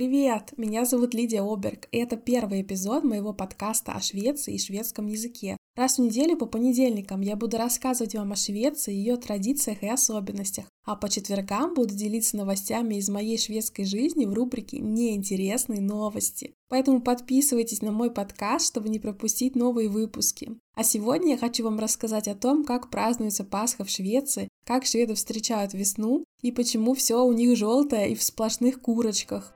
Привет! Меня зовут Лидия Оберг, и это первый эпизод моего подкаста о Швеции и шведском языке. Раз в неделю по понедельникам я буду рассказывать вам о Швеции, ее традициях и особенностях, а по четвергам буду делиться новостями из моей шведской жизни в рубрике «Неинтересные новости». Поэтому подписывайтесь на мой подкаст, чтобы не пропустить новые выпуски. А сегодня я хочу вам рассказать о том, как празднуется Пасха в Швеции, как шведы встречают весну и почему все у них желтое и в сплошных курочках.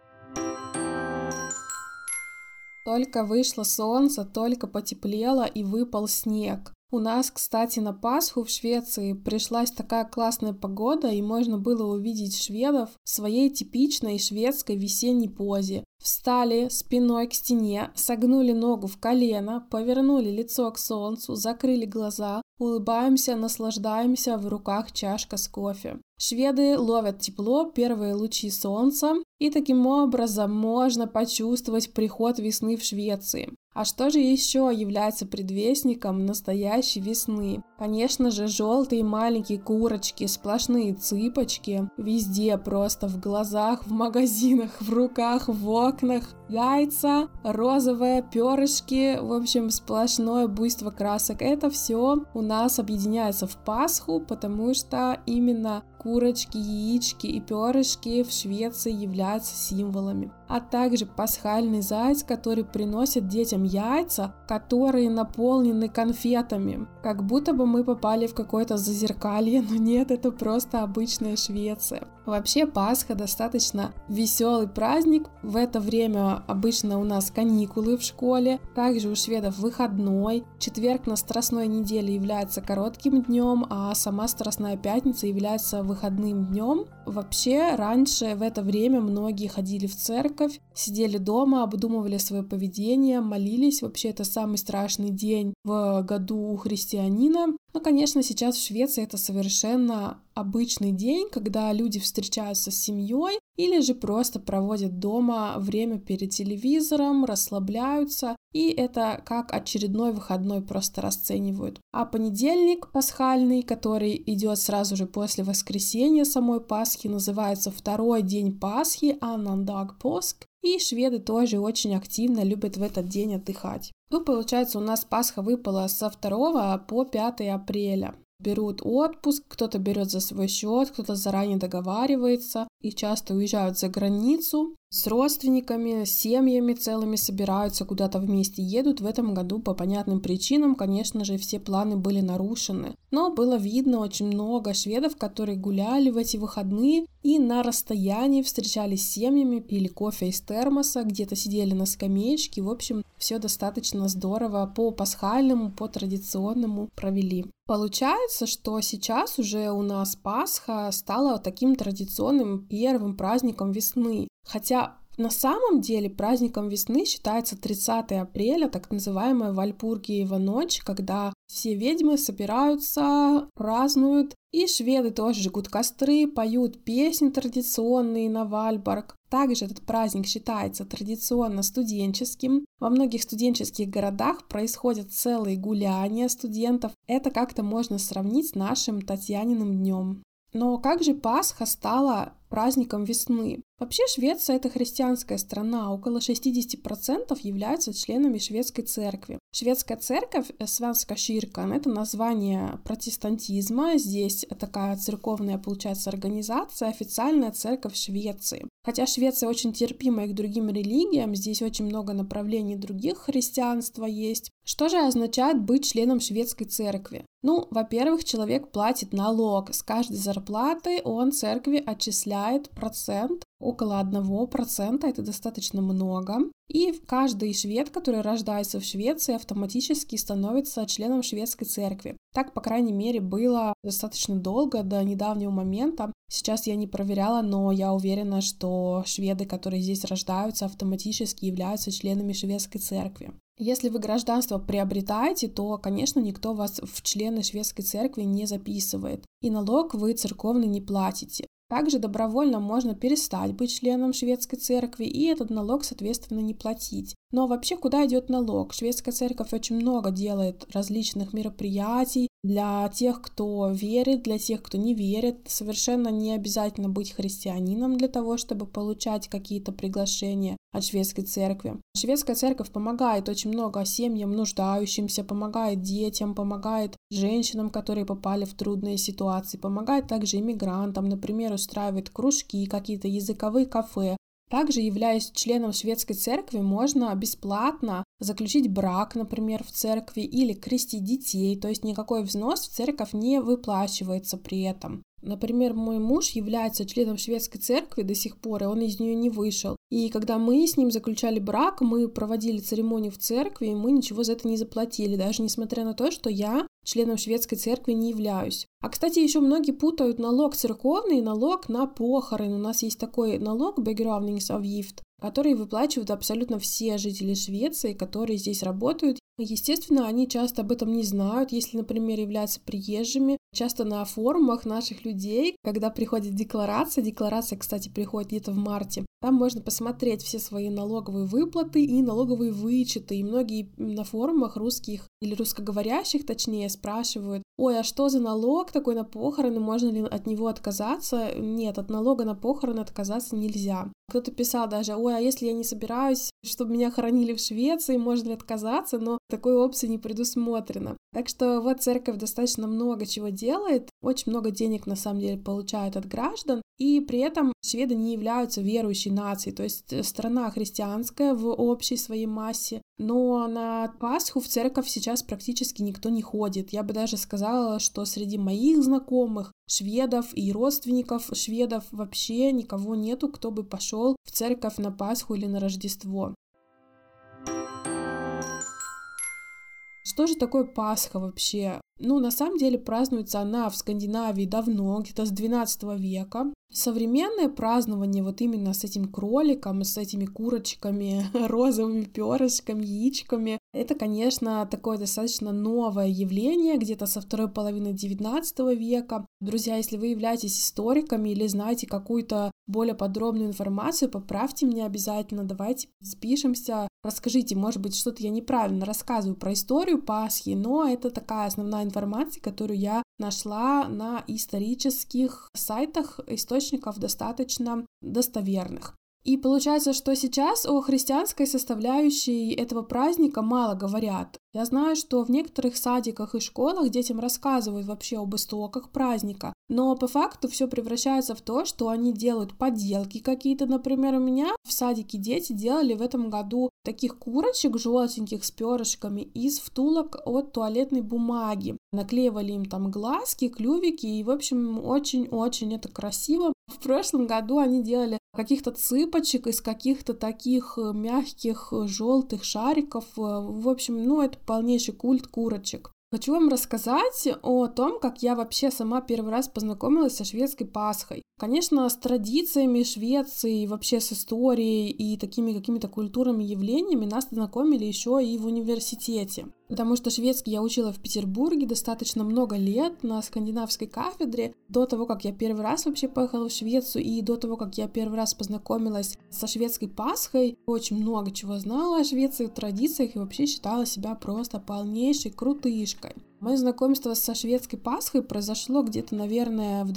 Только вышло солнце, только потеплело и выпал снег. У нас, кстати, на Пасху в Швеции пришлась такая классная погода, и можно было увидеть шведов в своей типичной шведской весенней позе. Встали спиной к стене, согнули ногу в колено, повернули лицо к солнцу, закрыли глаза, улыбаемся, наслаждаемся, в руках чашка с кофе. Шведы ловят тепло, первые лучи солнца, и таким образом можно почувствовать приход весны в Швеции. А что же еще является предвестником настоящей весны? Конечно же, желтые маленькие курочки, сплошные цыпочки, везде просто в глазах, в магазинах, в руках, в окнах, яйца, розовые перышки, в общем, сплошное буйство красок. Это все у нас объединяется в Пасху, потому что именно курочки, яички и перышки в Швеции являются символами. А также пасхальный заяц, который приносит детям яйца, которые наполнены конфетами. Как будто бы мы попали в какое-то зазеркалье, но нет, это просто обычная Швеция. Вообще Пасха достаточно веселый праздник. В это время обычно у нас каникулы в школе. Также у шведов выходной. Четверг на Страстной неделе является коротким днем, а сама Страстная пятница является выходным днем. Вообще раньше в это время многие ходили в церковь, сидели дома, обдумывали свое поведение, молились. Вообще это самый страшный день в году у христианина. Но, конечно, сейчас в Швеции это совершенно обычный день, когда люди встречаются с семьей или же просто проводят дома время перед телевизором, расслабляются, и это как очередной выходной просто расценивают. А понедельник пасхальный, который идет сразу же после воскресенья самой Пасхи, называется второй день Пасхи, Аннандаг Поск, и шведы тоже очень активно любят в этот день отдыхать. Ну, получается, у нас Пасха выпала со 2 по 5 апреля берут отпуск, кто-то берет за свой счет, кто-то заранее договаривается и часто уезжают за границу с родственниками, с семьями целыми собираются, куда-то вместе едут. В этом году по понятным причинам, конечно же, все планы были нарушены. Но было видно очень много шведов, которые гуляли в эти выходные и на расстоянии встречались с семьями, пили кофе из термоса, где-то сидели на скамеечке. В общем, все достаточно здорово по пасхальному, по традиционному провели. Получается, что сейчас уже у нас Пасха стала таким традиционным первым праздником весны. Хотя на самом деле праздником весны считается 30 апреля, так называемая Вальпургиева ночь, когда все ведьмы собираются, празднуют, и шведы тоже жгут костры, поют песни традиционные на Вальборг. Также этот праздник считается традиционно студенческим. Во многих студенческих городах происходят целые гуляния студентов. Это как-то можно сравнить с нашим Татьяниным днем. Но как же Пасха стала праздником весны? Вообще Швеция это христианская страна, около 60% являются членами шведской церкви. Шведская церковь, э, Свянска Ширкан, это название протестантизма, здесь такая церковная, получается, организация, официальная церковь Швеции. Хотя Швеция очень терпимая к другим религиям, здесь очень много направлений других христианства есть. Что же означает быть членом шведской церкви? Ну, во-первых, человек платит налог. С каждой зарплаты он церкви отчисляет процент около 1%, это достаточно много. И каждый швед, который рождается в Швеции, автоматически становится членом шведской церкви. Так, по крайней мере, было достаточно долго, до недавнего момента. Сейчас я не проверяла, но я уверена, что шведы, которые здесь рождаются, автоматически являются членами шведской церкви. Если вы гражданство приобретаете, то, конечно, никто вас в члены шведской церкви не записывает, и налог вы церковный не платите. Также добровольно можно перестать быть членом шведской церкви и этот налог, соответственно, не платить. Но вообще, куда идет налог? Шведская церковь очень много делает различных мероприятий, Для тех, кто верит, для тех, кто не верит, совершенно не обязательно быть христианином для того, чтобы получать какие-то приглашения от шведской церкви. Шведская церковь помогает очень много семьям нуждающимся, помогает детям, помогает женщинам, которые попали в трудные ситуации, помогает также иммигрантам, например, устраивает кружки, какие-то языковые кафе, также, являясь членом шведской церкви, можно бесплатно заключить брак, например, в церкви или крестить детей, то есть никакой взнос в церковь не выплачивается при этом. Например, мой муж является членом шведской церкви до сих пор, и он из нее не вышел. И когда мы с ним заключали брак, мы проводили церемонию в церкви, и мы ничего за это не заплатили, даже несмотря на то, что я членом шведской церкви не являюсь. А, кстати, еще многие путают налог церковный и налог на похороны. У нас есть такой налог begravningsavgift, который выплачивают абсолютно все жители Швеции, которые здесь работают. Естественно, они часто об этом не знают, если, например, являются приезжими. Часто на форумах наших людей, когда приходит декларация, декларация, кстати, приходит где-то в марте, там можно посмотреть все свои налоговые выплаты и налоговые вычеты. И многие на форумах русских или русскоговорящих, точнее, спрашивают, ой, а что за налог такой на похороны, можно ли от него отказаться? Нет, от налога на похороны отказаться нельзя. Кто-то писал даже, ой, а если я не собираюсь, чтобы меня хоронили в Швеции, можно ли отказаться? Но такой опции не предусмотрено. Так что вот церковь достаточно много чего делает, очень много денег на самом деле получает от граждан, и при этом шведы не являются верующей нацией, то есть э, страна христианская в общей своей массе, но на Пасху в церковь сейчас практически никто не ходит. Я бы даже сказала, что среди моих знакомых шведов и родственников шведов вообще никого нету, кто бы пошел в церковь на Пасху или на Рождество. Что же такое Пасха вообще? Ну, на самом деле празднуется она в Скандинавии давно, где-то с 12 века. Современное празднование вот именно с этим кроликом, с этими курочками, розовыми перышками, яичками, это, конечно, такое достаточно новое явление, где-то со второй половины 19 века. Друзья, если вы являетесь историками или знаете какую-то более подробную информацию, поправьте меня обязательно, давайте спишемся, расскажите, может быть, что-то я неправильно рассказываю про историю Пасхи, но это такая основная информация, которую я нашла на исторических сайтах источников достаточно достоверных. И получается, что сейчас о христианской составляющей этого праздника мало говорят. Я знаю, что в некоторых садиках и школах детям рассказывают вообще об истоках праздника, но по факту все превращается в то, что они делают поделки какие-то. Например, у меня в садике дети делали в этом году таких курочек желтеньких с перышками из втулок от туалетной бумаги. Наклеивали им там глазки, клювики, и, в общем, очень-очень это красиво. В прошлом году они делали каких-то цыпочек из каких-то таких э, мягких э, желтых шариков. Э, в общем, ну, это полнейший культ курочек. Хочу вам рассказать о том, как я вообще сама первый раз познакомилась со шведской Пасхой. Конечно, с традициями Швеции, вообще с историей и такими какими-то культурными явлениями нас знакомили еще и в университете. Потому что шведский я учила в Петербурге достаточно много лет на скандинавской кафедре, до того, как я первый раз вообще поехала в Швецию, и до того, как я первый раз познакомилась со шведской Пасхой, очень много чего знала о Швеции, традициях и вообще считала себя просто полнейшей крутышкой. Мое знакомство со шведской Пасхой произошло где-то, наверное, в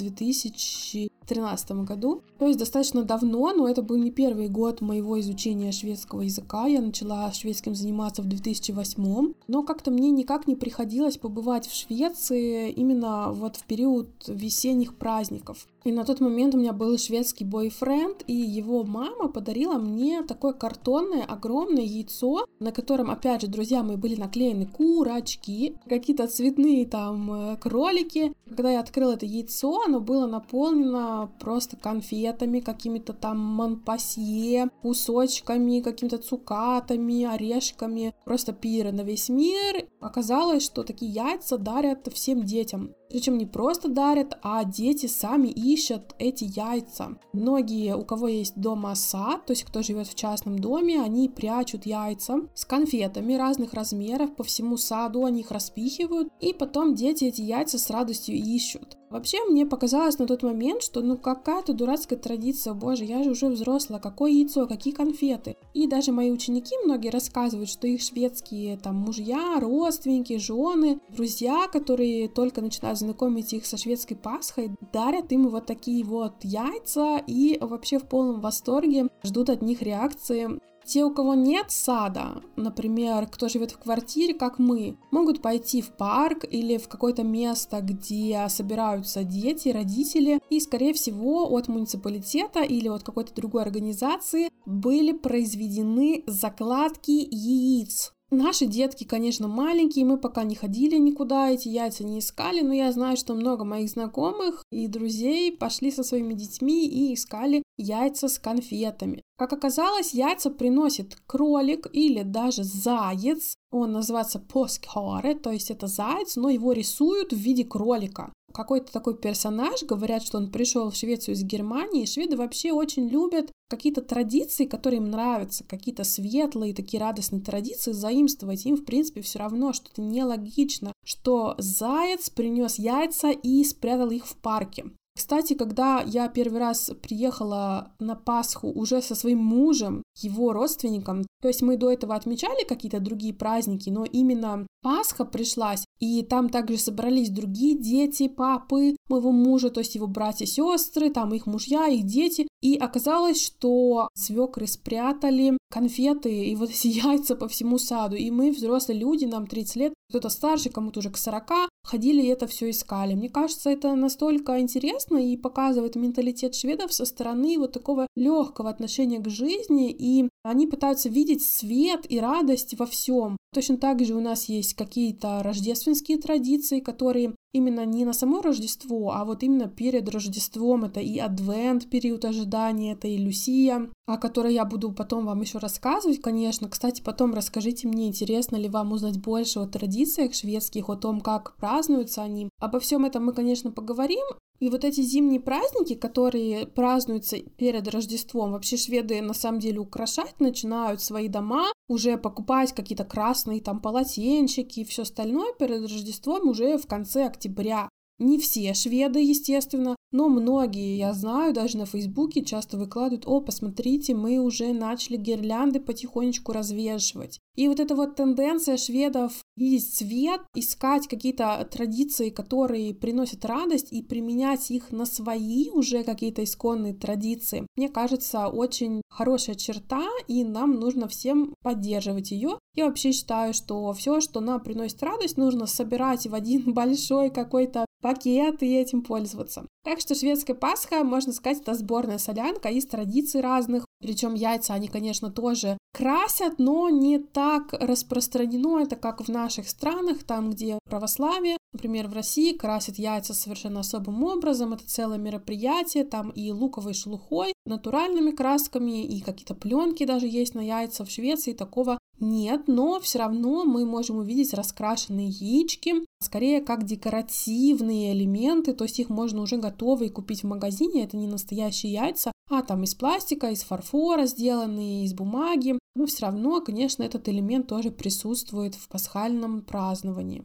2013 году. То есть достаточно давно, но это был не первый год моего изучения шведского языка. Я начала шведским заниматься в 2008. Но как-то мне никак не приходилось побывать в Швеции именно вот в период весенних праздников. И на тот момент у меня был шведский бойфренд, и его мама подарила мне такое картонное огромное яйцо, на котором, опять же, друзья мои, были наклеены курочки, какие-то цветные там э, кролики. Когда я открыла это яйцо, оно было наполнено просто конфетами, какими-то там манпасье, кусочками, какими-то цукатами, орешками. Просто пиры на весь мир. Оказалось, что такие яйца дарят всем детям. Причем не просто дарят, а дети сами ищут эти яйца. Многие, у кого есть дома сад, то есть кто живет в частном доме, они прячут яйца с конфетами разных размеров по всему саду, они их распихивают, и потом дети эти яйца с радостью ищут. Вообще, мне показалось на тот момент, что ну какая-то дурацкая традиция, боже, я же уже взрослая, какое яйцо, какие конфеты. И даже мои ученики многие рассказывают, что их шведские там мужья, родственники, жены, друзья, которые только начинают знакомить их со шведской Пасхой, дарят им вот такие вот яйца и вообще в полном восторге ждут от них реакции. Те, у кого нет сада, например, кто живет в квартире, как мы, могут пойти в парк или в какое-то место, где собираются дети, родители, и, скорее всего, от муниципалитета или от какой-то другой организации были произведены закладки яиц Наши детки, конечно, маленькие, мы пока не ходили никуда, эти яйца не искали, но я знаю, что много моих знакомых и друзей пошли со своими детьми и искали яйца с конфетами. Как оказалось, яйца приносит кролик или даже заяц. Он называется поскхаре, то есть это заяц, но его рисуют в виде кролика какой-то такой персонаж, говорят, что он пришел в Швецию из Германии. Шведы вообще очень любят какие-то традиции, которые им нравятся, какие-то светлые, такие радостные традиции заимствовать. Им, в принципе, все равно, что это нелогично, что заяц принес яйца и спрятал их в парке. Кстати, когда я первый раз приехала на Пасху уже со своим мужем, его родственником, то есть мы до этого отмечали какие-то другие праздники, но именно Пасха пришлась, и там также собрались другие дети, папы моего мужа, то есть его братья, сестры, там их мужья, их дети. И оказалось, что свекры спрятали конфеты и вот эти яйца по всему саду. И мы, взрослые люди, нам 30 лет, кто-то старше, кому-то уже к 40, ходили и это все искали. Мне кажется, это настолько интересно и показывает менталитет шведов со стороны вот такого легкого отношения к жизни, и они пытаются видеть свет и радость во всем. Точно так же у нас есть какие-то рождественские традиции, которые именно не на само Рождество, а вот именно перед Рождеством. Это и Адвент, период ожидания, это и Люсия, о которой я буду потом вам еще рассказывать, конечно. Кстати, потом расскажите мне, интересно ли вам узнать больше о традициях шведских, о том, как празднуются они. Обо всем этом мы, конечно, поговорим, и вот эти зимние праздники, которые празднуются перед Рождеством, вообще шведы на самом деле украшать начинают свои дома, уже покупать какие-то красные там полотенчики и все остальное перед Рождеством уже в конце октября. Не все шведы, естественно, но многие, я знаю, даже на Фейсбуке часто выкладывают, о, посмотрите, мы уже начали гирлянды потихонечку развешивать. И вот эта вот тенденция шведов видеть цвет, искать какие-то традиции, которые приносят радость, и применять их на свои уже какие-то исконные традиции, мне кажется, очень хорошая черта, и нам нужно всем поддерживать ее. Я вообще считаю, что все, что нам приносит радость, нужно собирать в один большой какой-то пакет и этим пользоваться. Так что шведская Пасха, можно сказать, это сборная солянка из традиций разных. Причем яйца они, конечно, тоже красят, но не так распространено это, как в наших странах, там, где православие. Например, в России красят яйца совершенно особым образом. Это целое мероприятие, там и луковой шелухой, натуральными красками, и какие-то пленки даже есть на яйца. В Швеции такого нет, но все равно мы можем увидеть раскрашенные яички, скорее как декоративные элементы, то есть их можно уже готовые купить в магазине, это не настоящие яйца, а там из пластика, из фарфора сделанные, из бумаги, но все равно, конечно, этот элемент тоже присутствует в пасхальном праздновании.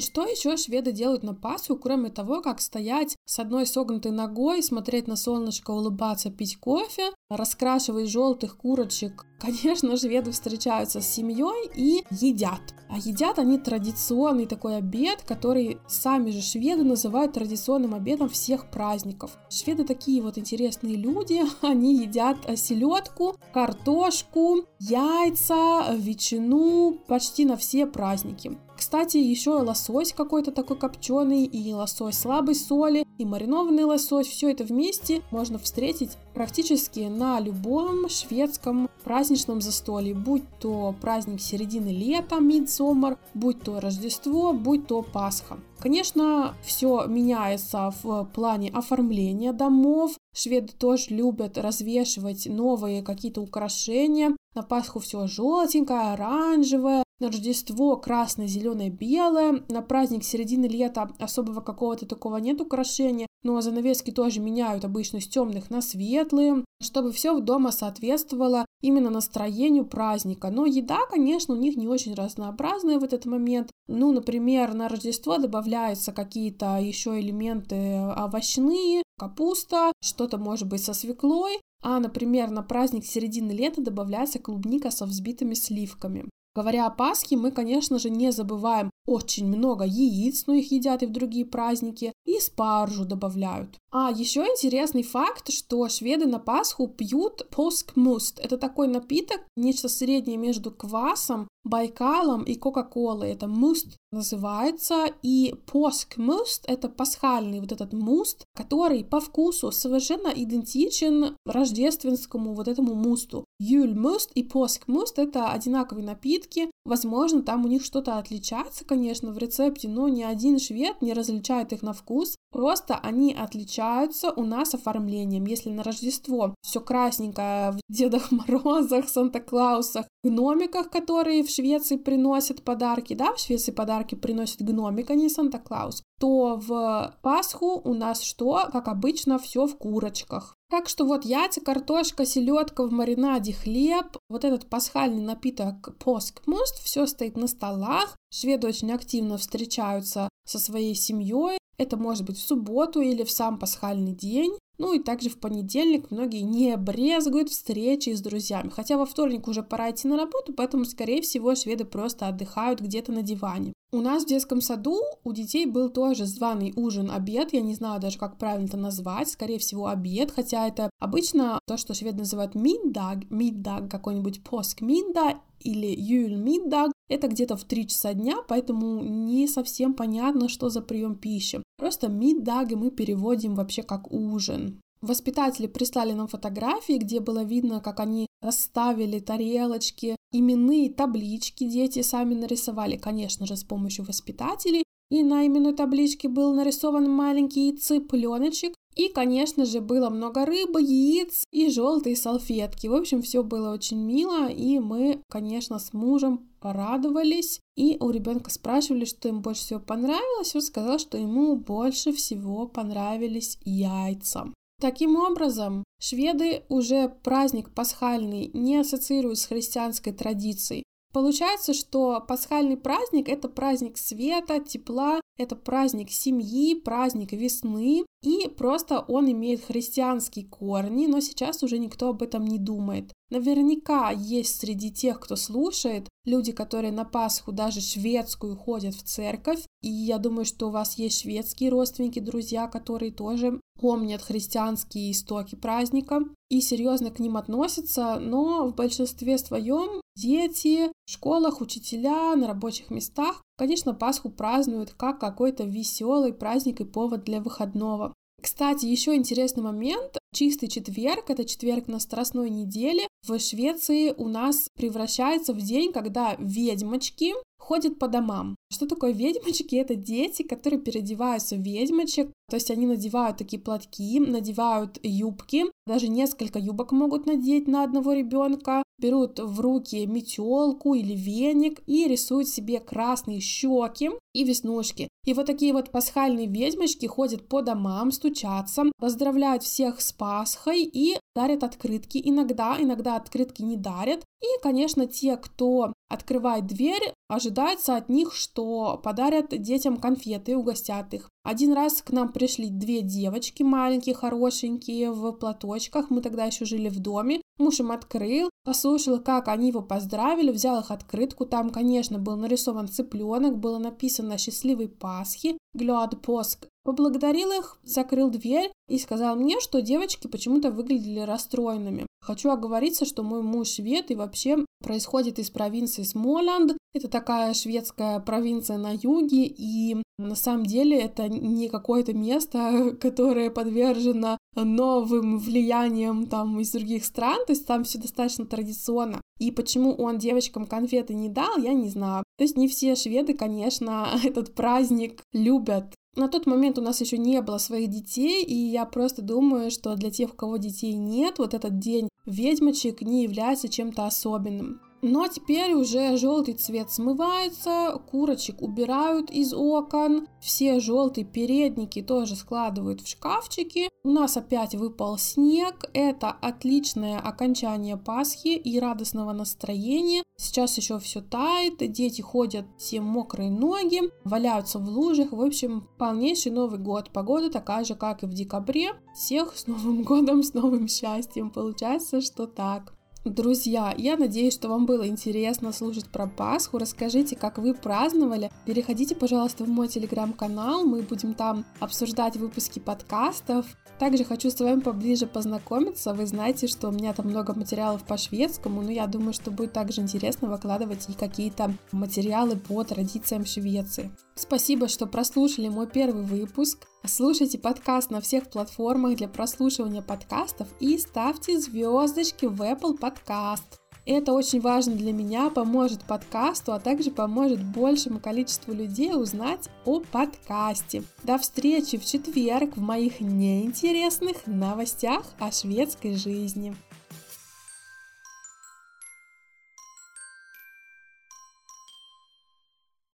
Что еще шведы делают на Пасху, кроме того, как стоять с одной согнутой ногой, смотреть на солнышко, улыбаться, пить кофе, раскрашивать желтых курочек? Конечно, шведы встречаются с семьей и едят. А едят они традиционный такой обед, который сами же шведы называют традиционным обедом всех праздников. Шведы такие вот интересные люди, они едят селедку, картошку, яйца, ветчину почти на все праздники. Кстати, еще лосось какой-то такой копченый, и лосось слабой соли, и маринованный лосось. Все это вместе можно встретить практически на любом шведском праздничном застолье, будь то праздник середины лета, мидсомер, будь то Рождество, будь то Пасха. Конечно, все меняется в плане оформления домов. Шведы тоже любят развешивать новые какие-то украшения. На Пасху все желтенькое, оранжевое, на Рождество красное, зеленое, белое. На праздник середины лета особого какого-то такого нет украшения. но занавески тоже меняют обычно с темных на светлые, чтобы все дома соответствовало именно настроению праздника. Но еда, конечно, у них не очень разнообразная в этот момент. Ну, например, на Рождество добавляются какие-то еще элементы овощные, капуста, что-то может быть со свеклой, а, например, на праздник середины лета добавляется клубника со взбитыми сливками. Говоря о Пасхе, мы, конечно же, не забываем очень много яиц, но их едят и в другие праздники, и спаржу добавляют. А еще интересный факт, что шведы на Пасху пьют поскмуст. Это такой напиток, нечто среднее между квасом, Байкалом и Кока-Колой. Это муст называется. И поскмуст — это пасхальный вот этот муст, который по вкусу совершенно идентичен рождественскому вот этому мусту. Юльмуст и поскмуст — это одинаковые напитки. Возможно, там у них что-то отличается, конечно, в рецепте, но ни один швед не различает их на вкус. Просто они отличаются у нас оформлением. Если на Рождество все красненькое в Дедах Морозах, Санта-Клаусах, гномиках, которые в Швеции приносят подарки, да, в Швеции подарки приносят гномик, а не Санта-Клаус, то в Пасху у нас что? Как обычно, все в курочках. Так что вот яйца, картошка, селедка в маринаде, хлеб, вот этот пасхальный напиток поскмуст, все стоит на столах. Шведы очень активно встречаются со своей семьей. Это может быть в субботу или в сам пасхальный день. Ну и также в понедельник многие не брезгуют встречи с друзьями. Хотя во вторник уже пора идти на работу, поэтому, скорее всего, шведы просто отдыхают где-то на диване. У нас в детском саду у детей был тоже званый ужин, обед. Я не знаю даже, как правильно это назвать. Скорее всего, обед, хотя это обычно то, что шведы называют middag, middag какой-нибудь поскмидdag или юльмиддаг. Это где-то в 3 часа дня, поэтому не совсем понятно, что за прием пищи. Просто миддаги мы переводим вообще как ужин. Воспитатели прислали нам фотографии, где было видно, как они расставили тарелочки, именные таблички дети сами нарисовали, конечно же, с помощью воспитателей. И на именной табличке был нарисован маленький цыпленочек, и, конечно же, было много рыбы, яиц и желтые салфетки. В общем, все было очень мило, и мы, конечно, с мужем порадовались. И у ребенка спрашивали, что им больше всего понравилось. Он сказал, что ему больше всего понравились яйца. Таким образом, шведы уже праздник пасхальный не ассоциируют с христианской традицией. Получается, что пасхальный праздник — это праздник света, тепла, это праздник семьи, праздник весны, и просто он имеет христианские корни, но сейчас уже никто об этом не думает. Наверняка есть среди тех, кто слушает, люди, которые на Пасху даже шведскую ходят в церковь, и я думаю, что у вас есть шведские родственники, друзья, которые тоже помнят христианские истоки праздника и серьезно к ним относятся, но в большинстве своем дети в школах, учителя, на рабочих местах, конечно, Пасху празднуют как какой-то веселый праздник и повод для выходного. Кстати, еще интересный момент. Чистый четверг, это четверг на Страстной неделе, в Швеции у нас превращается в день, когда ведьмочки ходят по домам. Что такое ведьмочки? Это дети, которые переодеваются в ведьмочек, то есть они надевают такие платки, надевают юбки, даже несколько юбок могут надеть на одного ребенка, берут в руки метелку или веник и рисуют себе красные щеки и веснушки. И вот такие вот пасхальные ведьмочки ходят по домам, стучатся, поздравляют всех с Пасхой и дарят открытки иногда, иногда открытки не дарят. И, конечно, те, кто открывает дверь, ожидается от них, что подарят детям конфеты и угостят их. Один раз к нам пришли две девочки маленькие, хорошенькие, в платочках. Мы тогда еще жили в доме. Муж им открыл, послушал, как они его поздравили, взял их открытку. Там, конечно, был нарисован цыпленок, было написано «Счастливой Пасхи», «Глад Поск». Поблагодарил их, закрыл дверь и сказал мне, что девочки почему-то выглядели расстроенными. Хочу оговориться, что мой муж швед и вообще происходит из провинции Смоланд. Это такая шведская провинция на юге, и на самом деле это не какое-то место, которое подвержено новым влияниям там из других стран, то есть там все достаточно традиционно. И почему он девочкам конфеты не дал, я не знаю. То есть не все шведы, конечно, этот праздник любят. На тот момент у нас еще не было своих детей, и я просто думаю, что для тех, у кого детей нет, вот этот день ведьмочек не является чем-то особенным. Но теперь уже желтый цвет смывается, курочек убирают из окон, все желтые передники тоже складывают в шкафчики. У нас опять выпал снег. Это отличное окончание Пасхи и радостного настроения. Сейчас еще все тает, дети ходят все мокрые ноги, валяются в лужах. В общем, полнейший Новый год. Погода такая же, как и в декабре. Всех с Новым годом, с новым счастьем. Получается, что так. Друзья, я надеюсь, что вам было интересно слушать про Пасху. Расскажите, как вы праздновали. Переходите, пожалуйста, в мой телеграм-канал. Мы будем там обсуждать выпуски подкастов. Также хочу с вами поближе познакомиться. Вы знаете, что у меня там много материалов по шведскому, но я думаю, что будет также интересно выкладывать и какие-то материалы по традициям Швеции. Спасибо, что прослушали мой первый выпуск. Слушайте подкаст на всех платформах для прослушивания подкастов и ставьте звездочки в Apple Podcast. Это очень важно для меня, поможет подкасту, а также поможет большему количеству людей узнать о подкасте. До встречи в четверг в моих неинтересных новостях о шведской жизни.